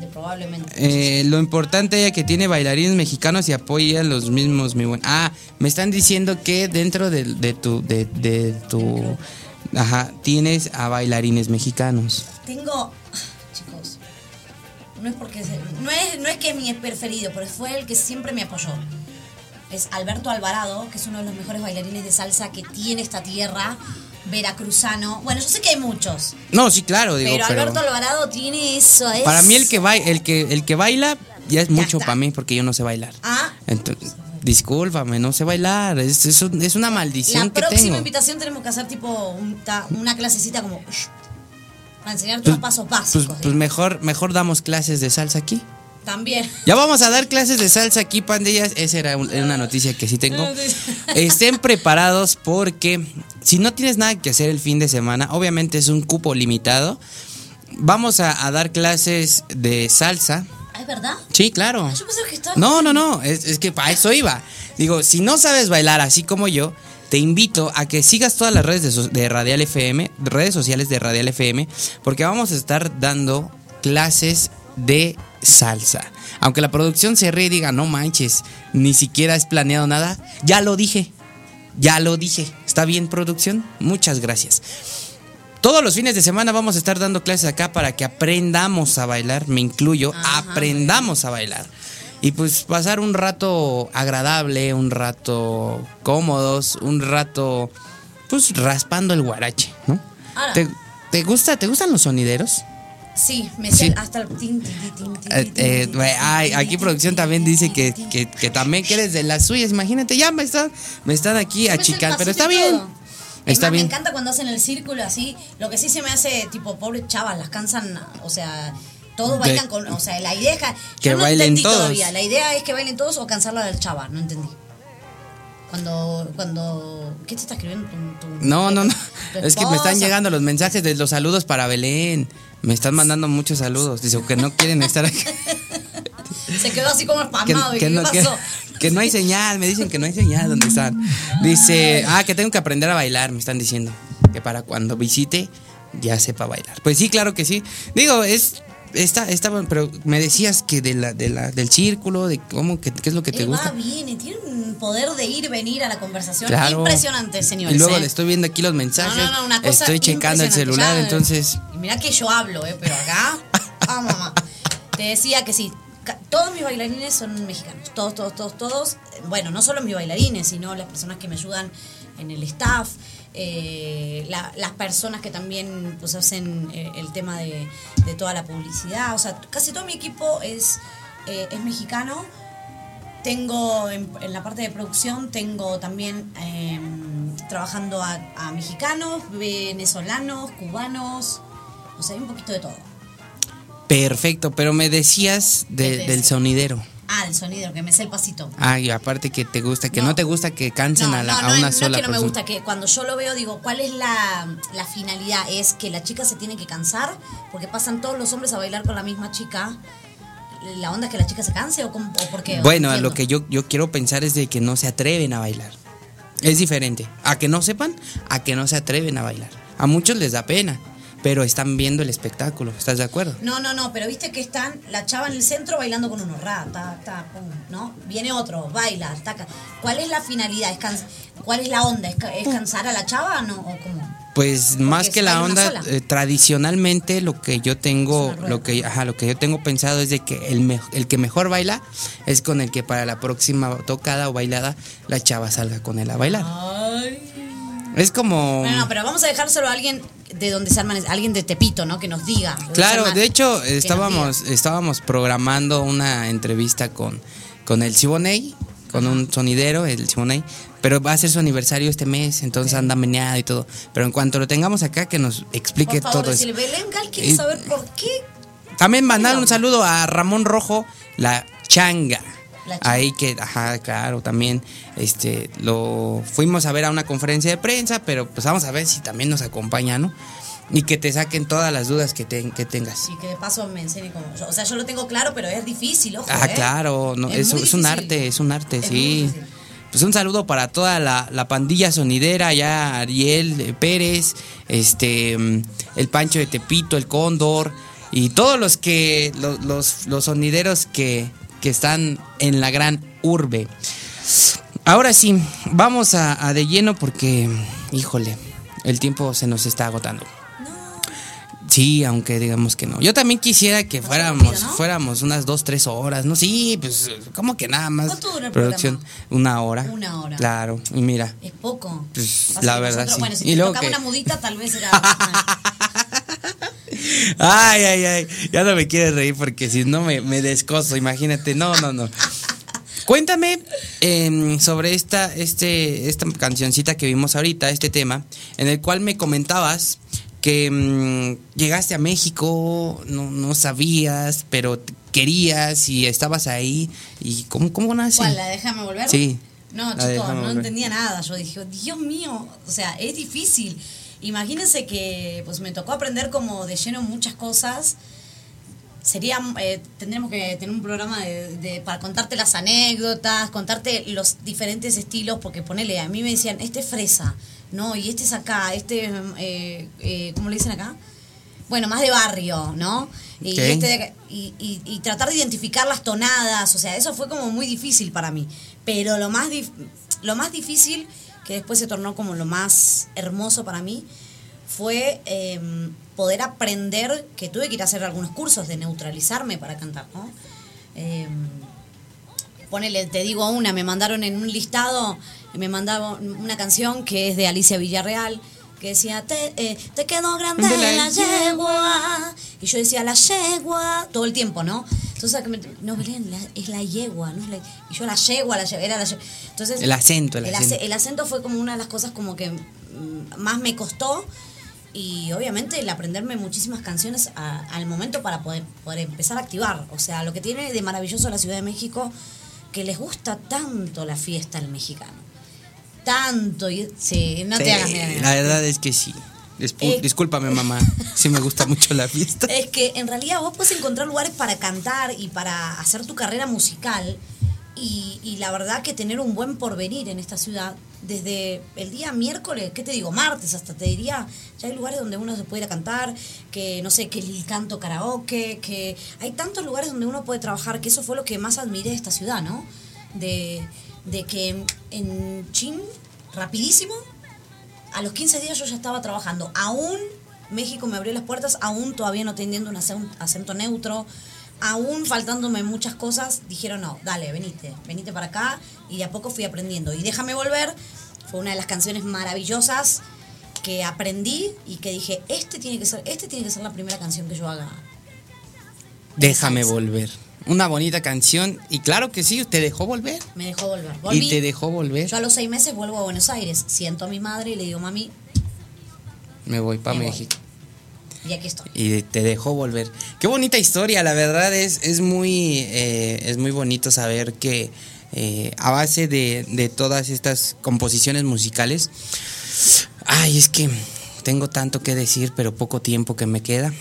de probablemente. Eh, lo importante es que tiene bailarines mexicanos y apoya los mismos, mi buen. Ah, me están diciendo que dentro de, de tu, de, de tu, ajá, tienes a bailarines mexicanos. Tengo, no es porque se- no es no es que es mi preferido, pero fue el que siempre me apoyó. Es Alberto Alvarado, que es uno de los mejores bailarines de salsa que tiene esta tierra, veracruzano. Bueno, yo sé que hay muchos, No, sí, claro, digo, pero, pero, Alberto Alvarado tiene eso. Es... para mí el que baila, el que, el que baila ya es mucho para mí porque yo no sé bailar. Ah, Entonces, discúlpame, no sé bailar, es, es, un- es una maldición la que próxima tengo. invitación tenemos que hacer tipo un- ta- una clasecita como para enseñarte los pasos Pues, básicos. pues mejor, mejor damos clases de salsa aquí. También. Ya vamos a dar clases de salsa aquí, pandillas. Esa era un- era una noticia que sí tengo. Estén preparados porque si no tienes nada que hacer el fin de semana, obviamente es un cupo limitado. Vamos a, a dar clases de salsa. Ah, ¿Es verdad? Sí, claro. Yo pensé que estaba. No, no, no, es, es que para eso iba. Digo, si no sabes bailar así como yo, te invito a que sigas todas las redes de, so- de Radial FM, redes sociales de Radial FM, porque vamos a estar dando clases de salsa. Aunque la producción se ríe y diga, no manches, ni siquiera has planeado nada, ya lo dije, ya lo dije. ¿Está bien, producción? Muchas gracias. Todos los fines de semana vamos a estar dando clases acá para que aprendamos a bailar, me incluyo, Ajá. aprendamos a bailar. Y pues pasar un rato agradable, un rato cómodos, un rato pues raspando el guarache, ¿no? Ahora. ¿Te, te gusta, ¿Te gustan los sonideros? Sí, me Sí. hasta el tin, aquí producción también dice que, que, que también que eres de las suyas. Imagínate, ya me están, me están aquí el achicando, pero está bien. todo. Está más, bien. Me encanta cuando hacen el círculo así. Lo que sí se me hace, tipo, pobres chavas, las cansan, o sea, todos De- bailan con. O sea, la idea es que. Que yo no bailen entendí todos. todavía. La idea es que bailen todos o cansarla del chava, no entendí. Cuando. cuando ¿Qué te está escribiendo tu, tu- No, no, no. Es que me están llegando los mensajes de los saludos para Belén. Me están mandando muchos saludos. Dice que no quieren estar aquí. Se quedó así como Que, espasmado. ¿y que ¿Qué no, que- pasó? que no hay señal. Me dicen que no hay señal donde están. Dice, ah, que tengo que aprender a bailar. Me están diciendo que para cuando visite ya sepa bailar. Pues sí, claro que sí. Digo, es. Está, bueno, pero me decías que de la, de la, del círculo, de cómo, que, qué es lo que te Él gusta. va, viene, tiene un poder de ir, venir a la conversación Claro. impresionante, señores. Y luego ¿eh? le estoy viendo aquí los mensajes. No, no, no, una cosa estoy checando el celular, Ya, entonces. Y mira que yo hablo, ¿eh? Pero acá. Ah, mamá. Te decía que sí. Todos mis bailarines son mexicanos. Todos, todos, todos, todos. Bueno, no solo mis bailarines, sino las personas que me ayudan en el staff. Eh, la- las personas que también pues hacen eh, el tema de, de toda la publicidad. O sea, casi todo mi equipo es, eh, es mexicano. Tengo en, en la parte de producción, tengo también eh, trabajando a, a mexicanos, venezolanos, cubanos, o sea, hay un poquito de todo. Perfecto, pero me decías de- ¿Qué te del sonidero. Ah, el sonido, que me sé el pasito. Ah, y aparte que te gusta, que no, No. te gusta que cansen No, a, la- no, a no, una es- no sola es que no me gusta, que cuando yo lo veo digo, ¿cuál es la, la finalidad? ¿Es que la chica se tiene que cansar? Porque pasan todos los hombres a bailar con la misma chica. ¿La onda es que la chica se canse o, cómo- o por qué? Bueno, lo que yo, yo quiero pensar es de que no se atreven a bailar. Es diferente. A que no sepan, a que no se atreven a bailar. A muchos les da pena, pero están viendo el espectáculo. ¿Estás de acuerdo? No, no, no, pero viste que están la chava en el centro bailando con uno, ra, ta, ta, pum, ¿no? Viene otro, baila, taca. ¿Cuál es la finalidad? ¿Es ¿Cuál es la onda? ¿Es, ca- es cansar a la chava no? o cómo? Pues más que la onda, eh, tradicionalmente lo que yo tengo, lo que, ajá, lo que yo tengo pensado es de que el, me- el que mejor baila es con el que para la próxima tocada o bailada la chava salga con él a bailar. Es como... No, no, pero vamos a dejárselo a alguien de donde se arman, alguien de Tepito, ¿no? Que nos diga. Claro, arman, de hecho estábamos estábamos programando una entrevista con, con el Siboney, con un sonidero, el Siboney, pero va a ser su aniversario este mes, entonces anda meneado y todo. Pero en cuanto lo tengamos acá, que nos explique Por favor, todo eso. decirle, Belén Gal quiere saber por qué. También mandar un saludo a Ramón Rojo, la changa. Ahí que, ajá, claro, también este lo fuimos a ver a una conferencia de prensa, pero pues vamos a ver si también nos acompaña, ¿no? Y que te saquen todas las dudas que, te- que tengas. Y que de paso me enseñe cómo. O sea, yo lo tengo claro, pero es difícil, ojo. Ah, ¿eh? claro, no, Es es, muy es un arte, es un arte, Es sí. Pues un saludo para toda la, la pandilla sonidera, ya Ariel eh, Pérez, este el Pancho de Tepito, el Cóndor y todos los que los, los, los sonideros que, que están en la gran urbe. Ahora sí, vamos a, a de lleno porque, híjole, el tiempo se nos está agotando. Sí, aunque digamos que no. Yo también quisiera que fuéramos, rápido, ¿no? fuéramos unas dos, tres horas, ¿no? Sí, pues, ¿cómo que nada más? ¿Cuánto dura el Producción, una hora. Una hora. Claro, y mira. Es poco. Pues, la verdad, nosotros- sí. Bueno, si Y te luego tocaba que- una mudita, tal vez era. Ay, ay, ay. Ya no me quieres reír porque si no me, me descoso, imagínate. No, no, no. Cuéntame em, sobre esta, este, esta cancioncita que vimos ahorita, este tema, en el cual me comentabas que mm, llegaste a México, no, no sabías, pero querías y estabas ahí. ¿Y cómo, cómo nace? ¿Cuál? ¿La déjame volver? Sí. No, chicos, no Volver. entendía nada. Yo dije, Dios mío, o sea, es difícil. Imagínense que pues me tocó aprender como de lleno muchas cosas. Sería, eh, tendremos que tener un programa de, de- para contarte las anécdotas, contarte los diferentes estilos, porque ponele, a mí me decían, este es fresa, ¿no? Y este es acá, este, es, eh, eh, ¿cómo le dicen acá? Bueno, más de barrio, ¿no? Y, este de y, y- y tratar de identificar las tonadas, o sea, eso fue como muy difícil para mí. Pero lo más, dif- lo más difícil, que después se tornó como lo más hermoso para mí, fue eh, poder aprender, que tuve que ir a hacer algunos cursos de neutralizarme para cantar, ¿no? Eh, ponele, te digo una, me mandaron en un listado, me mandaron una canción que es de Alicia Villarreal, que decía, te, eh, te quedó grande De la la yegua. Y yo decía, la yegua, todo el tiempo, ¿no? Entonces, no, Belén, la- es la yegua, no y yo la yegua, la yegua, era la yegua. Entonces, El acento, el ace- acento. el acento fue como una de las cosas como que mm, más me costó y obviamente el aprenderme muchísimas canciones a- al momento para poder, poder empezar a activar. O sea, lo que tiene de maravilloso la Ciudad de México, que les gusta tanto la fiesta al mexicano. Tanto. Y, sí, no Sí, te hagas miedo. La verdad es que sí. Eh. Discúlpame, mamá. Sí me gusta mucho la fiesta. Es que en realidad vos puedes encontrar lugares para cantar y para hacer tu carrera musical. Y, y la verdad que tener un buen porvenir en esta ciudad, desde el día miércoles, ¿qué te digo? Martes hasta te diría, ya hay lugares donde uno se puede ir a cantar, que no sé, que el canto karaoke, que hay tantos lugares donde uno puede trabajar, que eso fue lo que más admiré de esta ciudad, ¿no? De, de que en Chin, rapidísimo, a los 15 días yo ya estaba trabajando. Aún México me abrió las puertas, aún todavía no teniendo un acen- acento neutro, aún faltándome muchas cosas, dijeron, no, dale, venite, venite para acá. Y de a poco fui aprendiendo. Y Déjame Volver fue una de las canciones maravillosas que aprendí y que dije, este tiene que ser, este tiene que ser la primera canción que yo haga. Déjame volver. Una bonita canción. Y claro que sí, te dejó volver. Me dejó volver. Volví. Y te dejó volver. Yo a los seis meses vuelvo a Buenos Aires. Siento a mi madre y le digo, mami, Me voy para voy. México. Y aquí estoy. y te dejó volver. Qué bonita historia, la verdad es, es muy eh, es muy bonito saber que eh, a base de, de todas estas composiciones musicales, ay, es que tengo tanto que decir, pero poco tiempo que me queda.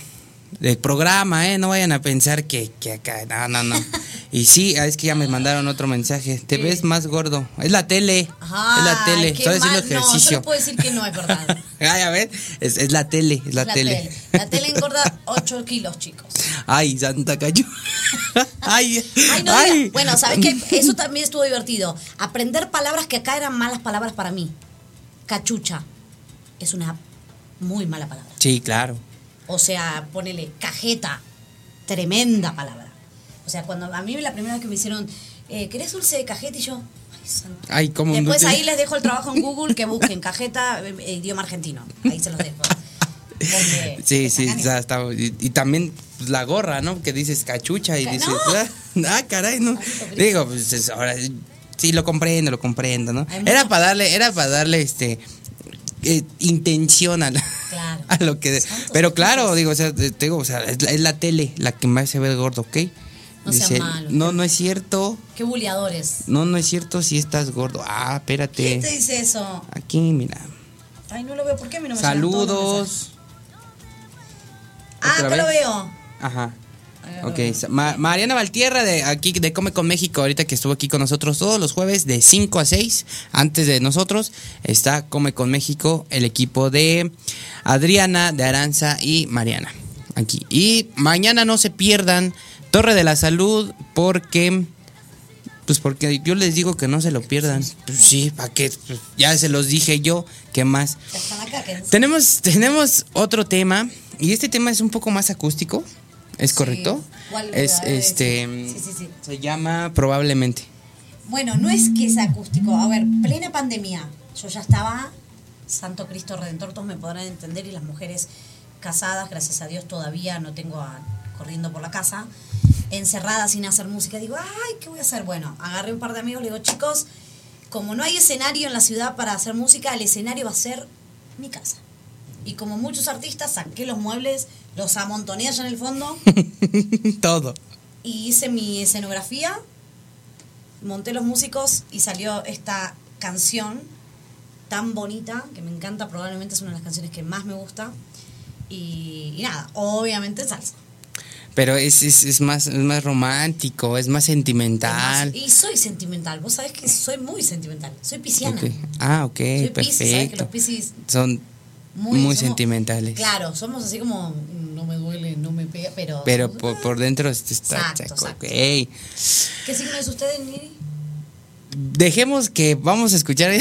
Del programa, ¿eh? No vayan a pensar que, que acá, no, no, no. Y sí, ah, es que ya me mandaron otro mensaje. Te ves más gordo. Es la tele. es la tele. Estoy haciendo. No, ejercicio. le puedo decir que no es verdad. Ay, a ver, es, es la tele, es la, La tele. tele. La tele engorda 8 kilos, chicos. Ay, Santa Cayu. ay, Ay, no ay. diga- Bueno, ¿sabes qué? Eso también estuvo divertido. Aprender palabras que acá eran malas palabras para mí. Cachucha. Es una muy mala palabra. Sí, claro. O sea, ponele cajeta. Tremenda palabra. O sea, cuando a mí la primera vez que me hicieron, eh, ¿querés dulce de cajeta? Y yo, ay, santo. Ay, ¿cómo un Después ahí les dejo el trabajo en Google que busquen cajeta, eh, idioma argentino. Ahí se los dejo. Porque Sí, sí, ya está. Y, y también pues, la gorra, ¿no? Que dices cachucha y dices, no. ah, ah, caray, ¿no? Digo, pues es- ahora sí lo comprendo, lo comprendo, ¿no? Era para darle, era para darle este eh, intención a, la- Claro. a lo que. Santos Pero claro, digo, o sea, te digo, o sea, es la, es la tele la que me hace ver gordo, ¿ok? No no, no es cierto. Qué buleadores. No, no es cierto si estás gordo. Ah, espérate. ¿Quién te dice eso? Aquí, mira. Ay, no lo veo. ¿Por qué a mí no me? Saludos. Ah, ¿Otra acá lo veo. Ajá. Ok. Ma- Mariana Valtierra de aquí de Come con México, ahorita que estuvo aquí con nosotros todos los jueves de 5 a 6, antes de nosotros, está Come con México, el equipo de Adriana, de Aranza y Mariana. Aquí. Y mañana no se pierdan Torre de la Salud porque pues porque yo les digo que no se lo pierdan. Pues sí, ¿para qué? Pues ya se los dije yo, ¿qué más? Tenemos, tenemos otro tema y este tema es un poco más acústico, ¿es correcto? ¿Cuál? Es este sí, se llama probablemente. Bueno, no es que sea acústico. A ver, plena pandemia. Yo ya estaba, Santo Cristo Redentor, todos me podrán entender, y las mujeres casadas, gracias a Dios, todavía no tengo a, corriendo por la casa, encerradas sin hacer música. Digo, ay, ¿qué voy a hacer? Bueno, agarré un par de amigos, le digo, chicos, como no hay escenario en la ciudad para hacer música, el escenario va a ser mi casa. Y como muchos artistas, saqué los muebles, los amontoné allá en el fondo Todo. y hice mi escenografía, monté los músicos y salió esta canción tan bonita que me encanta, probablemente es una de las canciones que más me gusta. Y, y nada, obviamente salsa. Pero es, es, es más es más romántico, es más sentimental. Y soy sentimental, vos sabés que soy muy sentimental, soy pisciana. Ok. Ah, ok, Soy Piscis, ¿sabes que perfecto. los Piscis Son muy, muy, somos- sentimentales. Claro, somos así como, pero... Por, por dentro está, Exacto, está- exacto. ok. ¿Qué signo es usted, Nini? Dejemos que vamos a escuchar.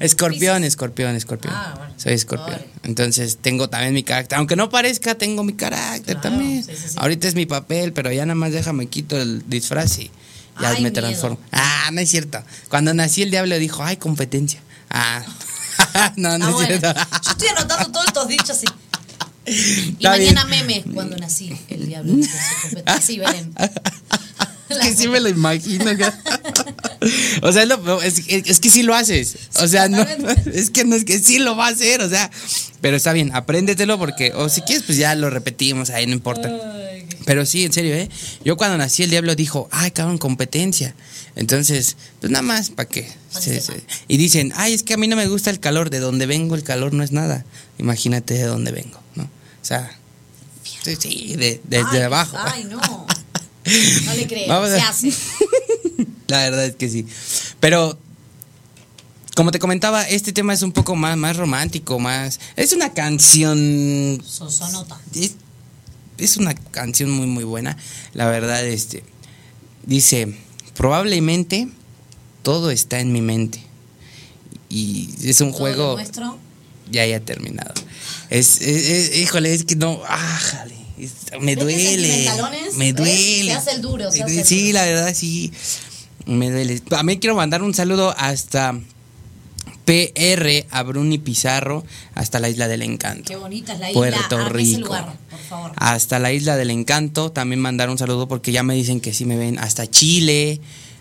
escorpión, escorpión, escorpión. Ah, bueno. Soy escorpión. Entonces tengo también mi carácter. Aunque no parezca, tengo mi carácter Claro, también. sí, sí, sí. Ahorita es mi papel, pero ya nada más déjame quito el disfraz y ya Ay, me miedo. transformo. Ah, no es cierto. Cuando nací el diablo dijo, ay, competencia. Ah. no, no Ah, es bueno. cierto. Yo estoy anotando todos estos dichos y, y Está mañana bien. meme cuando nací. El diablo dijo su competencia. Sí, Belén. Es que sí me lo imagino. o sea, es, es, es que sí lo haces. O sea, no, es que no es que sí lo va a hacer. O sea, pero está bien, apréndetelo porque, o si quieres, pues ya lo repetimos, ahí no importa. Pero sí, en serio, ¿eh? Yo cuando nací el diablo dijo, ay, cabrón, competencia. Entonces, pues nada más, ¿para qué? Y dicen, ay, es que a mí no me gusta el calor, de donde vengo el calor no es nada. Imagínate de dónde vengo. O sea, sí, sí, de, desde Ay, abajo. Ay, no. No le creo. Vamos a- Se hace. La verdad es que sí. Pero, como te comentaba, este tema es un poco más, más romántico, más... Es una canción... Sosonota. Es, es una canción muy, muy buena. La verdad, este... Dice, probablemente todo está en mi mente. Y es un juego... nuestro. Ya haya terminado. Es, es- es- híjole, es que no, ájale, es- me ¿Ves que duele, me duele. Se hace el duro, se hace el sí, duro. la verdad sí, me duele. También quiero mandar un saludo hasta PR a Bruni Pizarro, hasta la Isla del Encanto. Qué bonita es la isla. Puerto Arme ese Rico. lugar, por favor. Hasta la Isla del Encanto, también mandar un saludo porque ya me dicen que sí me ven hasta Chile.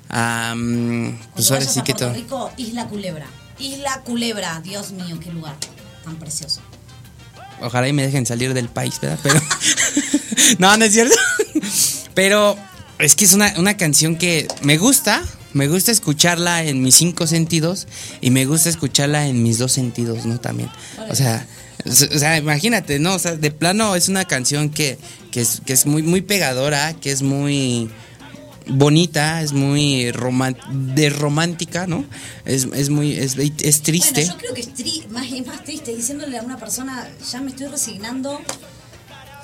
am, pues ahora sí que Puerto todo. Rico, Isla Culebra. Isla Culebra, Dios mío, qué lugar tan precioso. Ojalá y me dejen salir del país, ¿verdad? Pero no, no es cierto. Pero es que es una, una canción que me gusta, me gusta escucharla en mis cinco sentidos y me gusta escucharla en mis dos sentidos, ¿no? También. O sea, o sea, imagínate, ¿no? O sea, de plano es una canción que, que es, que es muy, muy pegadora, que es muy bonita, es muy de romántica, ¿no? Es, es muy, es, es triste. Bueno, yo creo que es tri- más, es más triste diciéndole a una persona, ya me estoy resignando.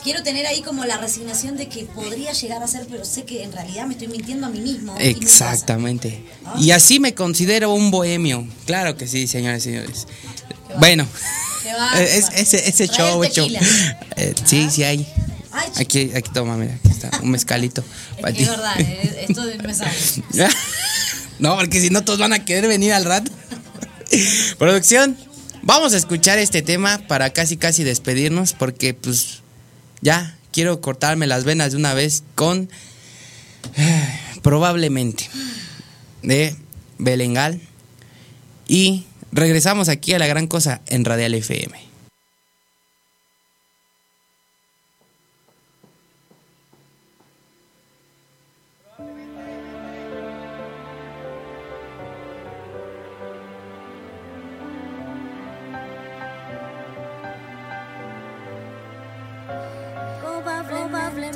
Quiero tener ahí como la resignación de que podría llegar a ser, pero sé que en realidad me estoy mintiendo a mí mismo. Exactamente. Y así me considero un bohemio. Claro que sí, señores y señores. Bueno, ese, ese show, show. Eh, sí, sí hay. Ay, Aquí, aquí toma, mira, aquí está, un mezcalito. es, para que es verdad, eh, esto de me no, porque si no todos van a querer venir al rato. Producción, vamos a escuchar este tema para casi casi despedirnos porque pues ya quiero cortarme las venas de una vez con probablemente de Belengal y regresamos aquí a la gran cosa en Radial FM.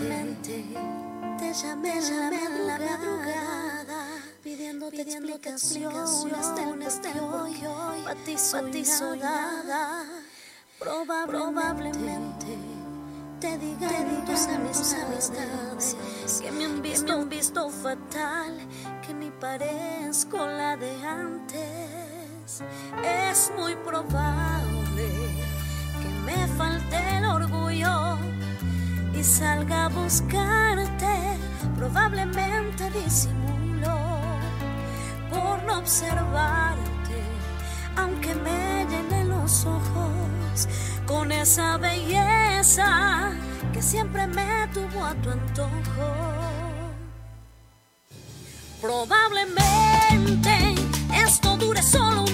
Probablemente te llamé en la madrugada pidiéndote explicaciones del qué hoy a ti soy nada. Probablemente te digan tus amistades que me han visto, han visto fatal, que ni parezco la de antes. Es muy probable que me falte el orgullo salga a buscarte, probablemente disimulo por no observarte, aunque me llenen los ojos con esa belleza que siempre me tuvo a tu antojo. Probablemente esto dure solo un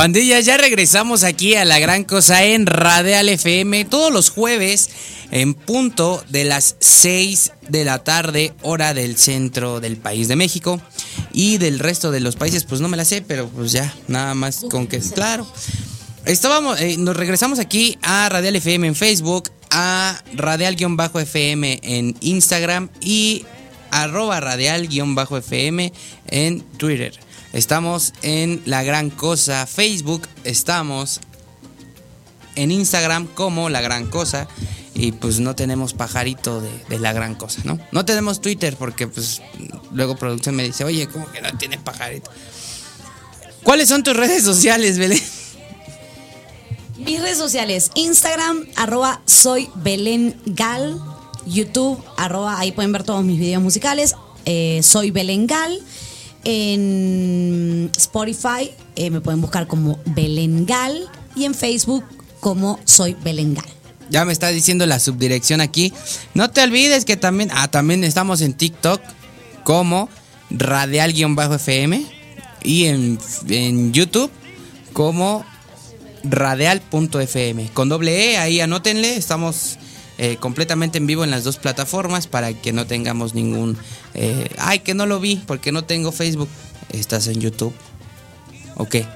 Pandillas, ya regresamos aquí a la gran cosa en Radial FM todos los jueves en punto de las 6 de la tarde, hora del centro del país de México. Y del resto de los países, pues no me la sé, pero pues ya, nada más con que, claro. Estábamos, eh, nos regresamos aquí a Radial FM en Facebook, a Radial-FM en Instagram y arroba Radial-FM en Twitter. Estamos en La Gran Cosa Facebook, estamos en Instagram como La Gran Cosa y pues no tenemos pajarito de, La Gran Cosa, ¿no? No tenemos Twitter porque pues luego producción me dice, oye, ¿cómo que no tiene pajarito? ¿Cuáles son tus redes sociales, Belén? Mis redes sociales, Instagram, arroba soy Belén YouTube, arroba, ahí pueden ver todos mis videos musicales, eh, soy Belén Gal. En Spotify eh, me pueden buscar como Belén Gal y en Facebook como soy Belén Gal. Ya me está diciendo la subdirección aquí. No te olvides que también, ah, también estamos en TikTok como radial-fm y en, en YouTube como radial.fm. Con doble E, ahí anótenle, estamos eh, completamente en vivo en las dos plataformas para que no tengamos ningún... eh, ay, que no lo vi porque no tengo Facebook. Estás en YouTube. ¿O qué?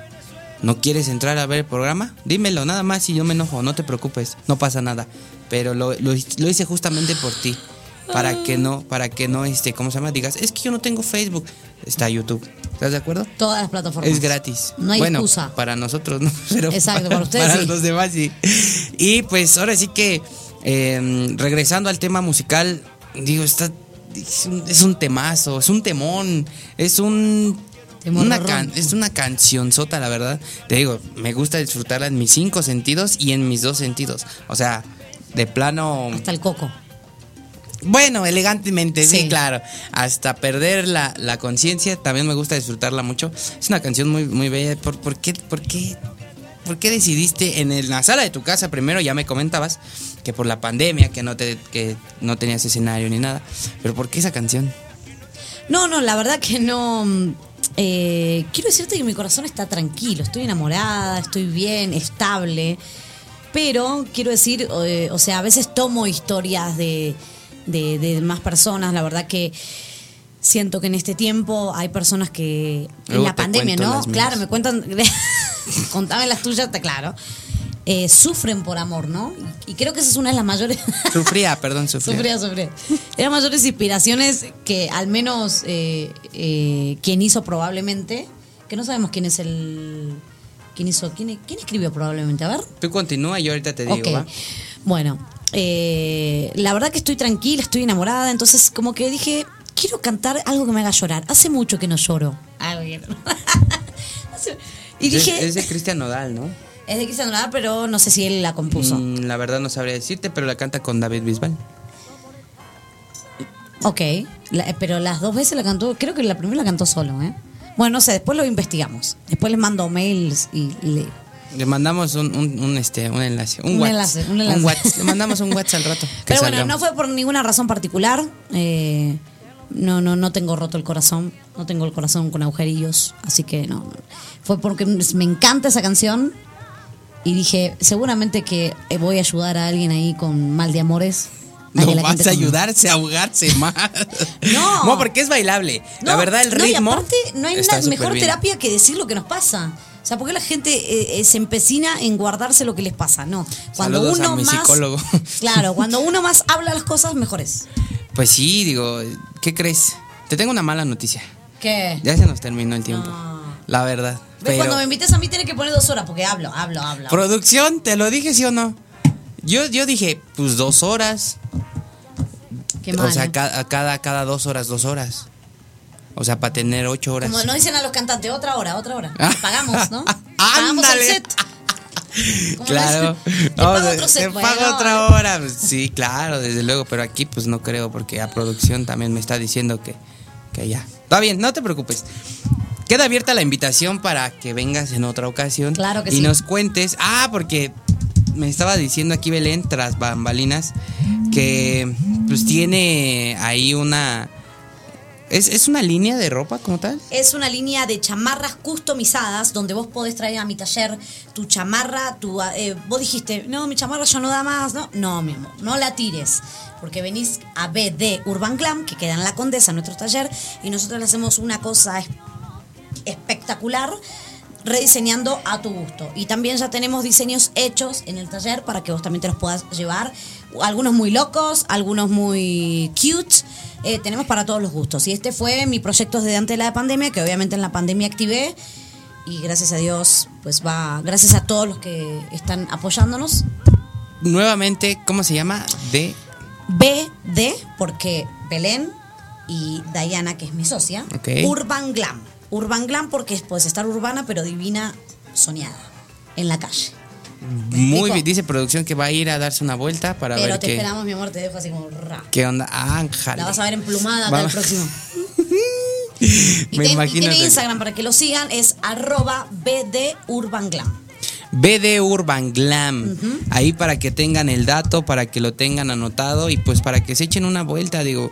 ¿No quieres entrar a ver el programa? Dímelo, nada más y yo me enojo, no te preocupes, no pasa nada. Pero lo, lo- lo hice justamente por ti. Para que no, para que no, este, ¿cómo se llama? Digas, es que yo no tengo Facebook. Está YouTube. ¿Estás de acuerdo? Todas las plataformas. Es gratis. No hay bueno, excusa. para nosotros no, pero Exacto, para ustedes sí. los demás sí. Y pues ahora sí que eh, regresando al tema musical, digo, está es un, es un temazo, es un temón, es un una can- es una cancionzota, la verdad. Te digo, me gusta disfrutarla en mis cinco sentidos y en mis dos sentidos. O sea, de plano Hasta el coco. bueno, elegantemente, sí, Sí. claro. Hasta perder la, la conciencia, también me gusta disfrutarla mucho. Es una canción muy, muy bella. ¿Por, por qué, por, qué, ¿Por qué decidiste en el- la sala de tu casa primero? Ya me comentabas que por la pandemia, que no, te, que no tenías escenario ni nada. Pero ¿por qué esa canción? No, no, la verdad que no. mm, eh, quiero decirte que mi corazón está tranquilo, estoy enamorada, estoy bien, estable. Pero quiero decir, eh, o sea, a veces tomo historias de, de, de más personas. La verdad que siento que en este tiempo hay personas que. Luego en la pandemia, ¿no? Claro, me cuentan. Contame las tuyas, está claro. Eh, sufren por amor, ¿no? Y, creo que esa es una de las mayores. Sufría, perdón, sufría. Sufría, sufría. Eran mayores inspiraciones que al menos eh, eh, quien hizo probablemente, que no sabemos quién es el... ¿Quién hizo? ¿Quién, quién escribió probablemente? A ver. Tú continúa y yo ahorita te digo. Bueno, eh, la verdad que estoy tranquila, estoy enamorada, entonces como que dije, quiero cantar algo que me haga llorar. Hace mucho que no lloro. Que- Hace- y Es- dije, Es de Cristian Nodal, ¿no? es de Cristian Nodal, pero no sé si él la compuso. Mm, la verdad no sabría decirte, pero la canta con David Bisbal. Ok, la- eh, pero las dos veces la cantó, creo que la primera la cantó solo, ¿eh? Bueno, no sé, después lo investigamos. Después les mando mails y le... Le mandamos un, un, un, este, un enlace. Un, Un WhatsApp. enlace, un enlace. WhatsApp. Le mandamos un WhatsApp al rato. Pero bueno, salgamos. no fue por ninguna razón particular. eh, no, no, no tengo roto el corazón. No tengo el corazón con agujerillos. Así que no. Fue porque me encanta esa canción. Y dije, seguramente que voy a ayudar a alguien ahí con mal de amores. No la vas a ayudarse a ahogarse más. No. No, porque es bailable. la No, verdad, el no, y ritmo. aparte, no hay nada mejor bien. terapia que decir lo que nos pasa. O sea, ¿por qué la gente eh, eh, se empecina en guardarse lo que les pasa? No. Cuando Saludos uno a mi más. psicólogo. Claro, cuando uno más habla las cosas, mejor es. Pues sí, digo, ¿qué crees? Te tengo una mala noticia. ¿Qué? Ya se nos terminó el tiempo. No. La verdad. Pero, Cuando me invites a mí tienes que poner dos horas porque hablo, hablo, hablo. Producción, ¿te lo dije sí o no? Yo, yo dije, pues dos horas. Qué o sea, malo. cada, cada, cada dos horas, dos horas. O sea, para tener ocho horas. Como nos dicen a los cantantes, otra hora, otra hora. Ah. Pagamos, ¿no? Pagamos el set. Como Claro. Te No, pago otro te otra hora. Pues Sí, claro, desde luego. Pero aquí, pues no creo, porque a producción también me está diciendo que, que ya. Está bien, no te preocupes. Queda abierta la invitación para que vengas en otra ocasión. Claro que y sí. nos cuentes. Ah, porque me estaba diciendo aquí Belén, tras bambalinas, que pues tiene ahí una. ¿Es, es una línea de ropa como tal? Es una línea de chamarras customizadas donde vos podés traer a mi taller tu chamarra, tu, eh, vos dijiste, no, mi chamarra ya no da más, ¿no? No, mi amor, no la tires, porque venís a BD Urban Glam, que queda en La Condesa, nuestro taller, y nosotros le hacemos una cosa es- espectacular rediseñando a tu gusto. Y también ya tenemos diseños hechos en el taller para que vos también te los puedas llevar. Algunos muy locos, algunos muy cute. Eh, tenemos para todos los gustos. Y este fue mi proyecto desde antes de la pandemia, que obviamente en la pandemia activé. Y gracias a Dios, pues va, gracias a todos los que están apoyándonos. Nuevamente, ¿cómo se llama? De. BD, porque Belén y Diana, que es mi socia, Ok. Urban Glam. Urban Glam porque puedes estar urbana, pero divina, soñada, en la calle. ¿Me Muy bien. Dice producción que va a ir a darse una vuelta para Pero ver te qué, esperamos, mi amor, te dejo así como ra. qué onda. Ángel. La vas a ver emplumada acá el próximo. Y, Me ten- imagino. tiene Instagram para que lo sigan, es arroba BD Urban Glam. BD Urban Glam. Ahí para que tengan el dato, para que lo tengan anotado y pues para que se echen una vuelta, digo,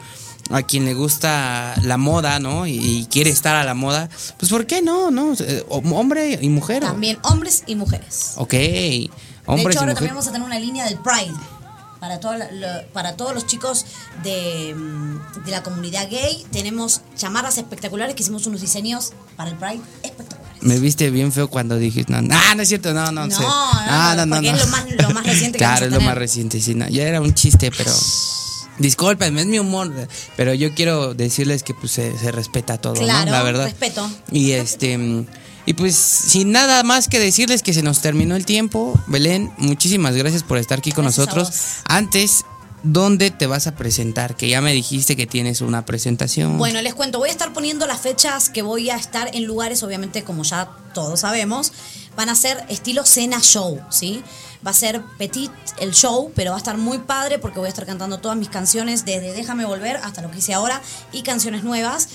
a quien le gusta la moda, ¿no? Y, y quiere estar a la moda, pues ¿por qué no? ¿No? Eh, Hombre y mujer. También hombres y mujeres. Ok. de Hombres hecho, y ahora también vamos a tener una línea del Pride. Para, lo- para todos los chicos de, mm, de la comunidad gay, tenemos chamarras espectaculares que hicimos unos diseños para el Pride espectaculares. Me viste bien feo cuando dijiste, no, ah, no es cierto, no, no, No, sé. no, Ah, porque es lo más- lo más reciente que Claro, es lo tener. más reciente, sí, no, ya era un chiste, pero discúlpenme, es mi humor, pero yo quiero decirles que pues se, se respeta todo, ¿no? Claro, La verdad. respeto. Y este y pues sin nada más que decirles que se nos terminó el tiempo, Belén, muchísimas gracias por estar aquí con Gracias nosotros. Antes ¿Dónde te vas a presentar? Que ya me dijiste que tienes una presentación. Bueno, les cuento, voy a estar poniendo las fechas que voy a estar en lugares, obviamente, como ya todos sabemos, van a ser estilo cena show, ¿sí? Va a ser petit el show, pero va a estar muy padre porque voy a estar cantando todas mis canciones, desde Déjame Volver hasta lo que hice ahora y canciones nuevas.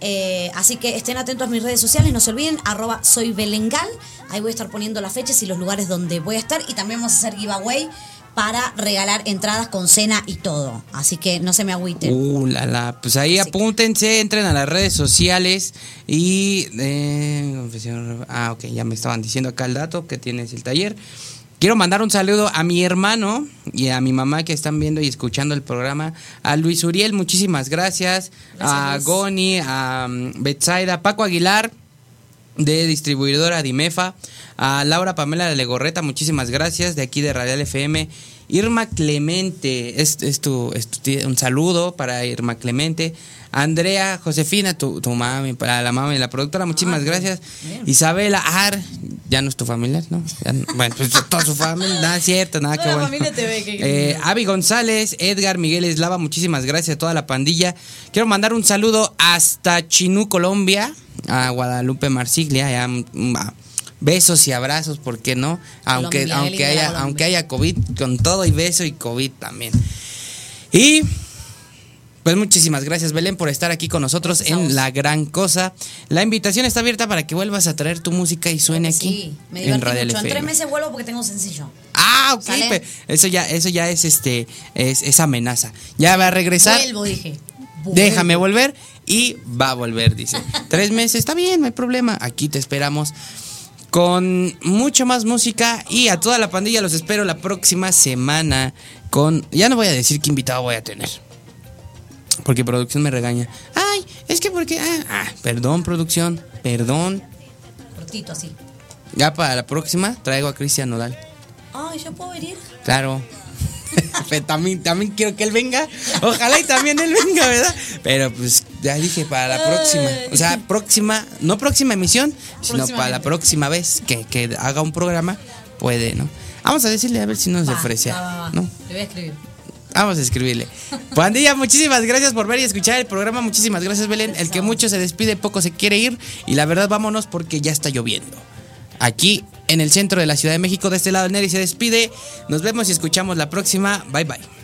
Eh, así que estén atentos a mis redes sociales, no se olviden, arroba soy Belengal. Ahí voy a estar poniendo las fechas y los lugares donde voy a estar. Y también vamos a hacer giveaway para regalar entradas con cena y todo. Así que no se me agüiten. Uh, la, la. Pues ahí Así que- apúntense, entren a las redes sociales y... eh, confesión- ah, ok, ya me estaban diciendo acá el dato que tienes el taller. Quiero mandar un saludo a mi hermano y a mi mamá que están viendo y escuchando el programa. A Luis Uriel, muchísimas gracias. a Luis. Goni, a um, Betsaida, Paco Aguilar de distribuidora Dimefa, a Laura Pamela de Legorreta, muchísimas gracias, de aquí de Radial FM. Irma Clemente, es, es tu, es tu tía- un saludo para Irma Clemente. Andrea, Josefina, tu, tu mami, para la mami la productora, muchísimas Ah, gracias. bien. Isabela Ar, ya no es tu familiar, ¿no? Ya no- bueno, pues toda su familia, nada cierto, nada Toda que la bueno. familia te ve, qué Eh. Avi González, Edgar Miguel Eslava, muchísimas gracias a toda la pandilla. Quiero mandar un saludo hasta Chinú, Colombia, a Guadalupe Marsiglia, ya, mm, ah, besos y abrazos, ¿por qué no? Aunque, Colombia, aunque, haya, aunque haya COVID, con todo y beso y COVID también. Y pues muchísimas gracias Belén por estar aquí con nosotros en. La Gran Cosa. La invitación está abierta para que vuelvas a traer tu música y suene aquí Sí, me en Radio mucho. En tres meses vuelvo porque tengo sencillo. Ah, ok. Eso ya, eso ya es este, es, es amenaza. Ya va a regresar. Vuelvo, dije. Vuelvo. Déjame volver y va a volver, dice. Tres meses, está bien, no hay problema. Aquí te esperamos con mucho más música y a toda la pandilla los espero la próxima semana con. Ya no voy a decir qué invitado voy a tener. Porque producción me regaña. Ay, es que porque. Ah, ah, perdón, producción. Perdón. Cortito así. Ya para la próxima traigo a Cristian Nodal. Ay, ¿yo puedo venir? Claro. Pero también, también quiero que él venga. Ojalá y también él venga, ¿verdad? Pero pues ya dije para la próxima. O sea, próxima, no próxima emisión, sino para la próxima vez que, que haga un programa, puede, ¿no? Vamos a decirle a ver si nos Va, ofrece, va, va. ¿no? Le voy a escribir. Vamos a escribirle. Pandilla, muchísimas gracias por ver y escuchar el programa. Muchísimas gracias, Belén. El que mucho se despide, poco se quiere ir. Y la verdad, vámonos porque ya está lloviendo. Aquí en el centro de la Ciudad de México, de este lado, Neri se despide. Nos vemos y escuchamos la próxima. Bye bye.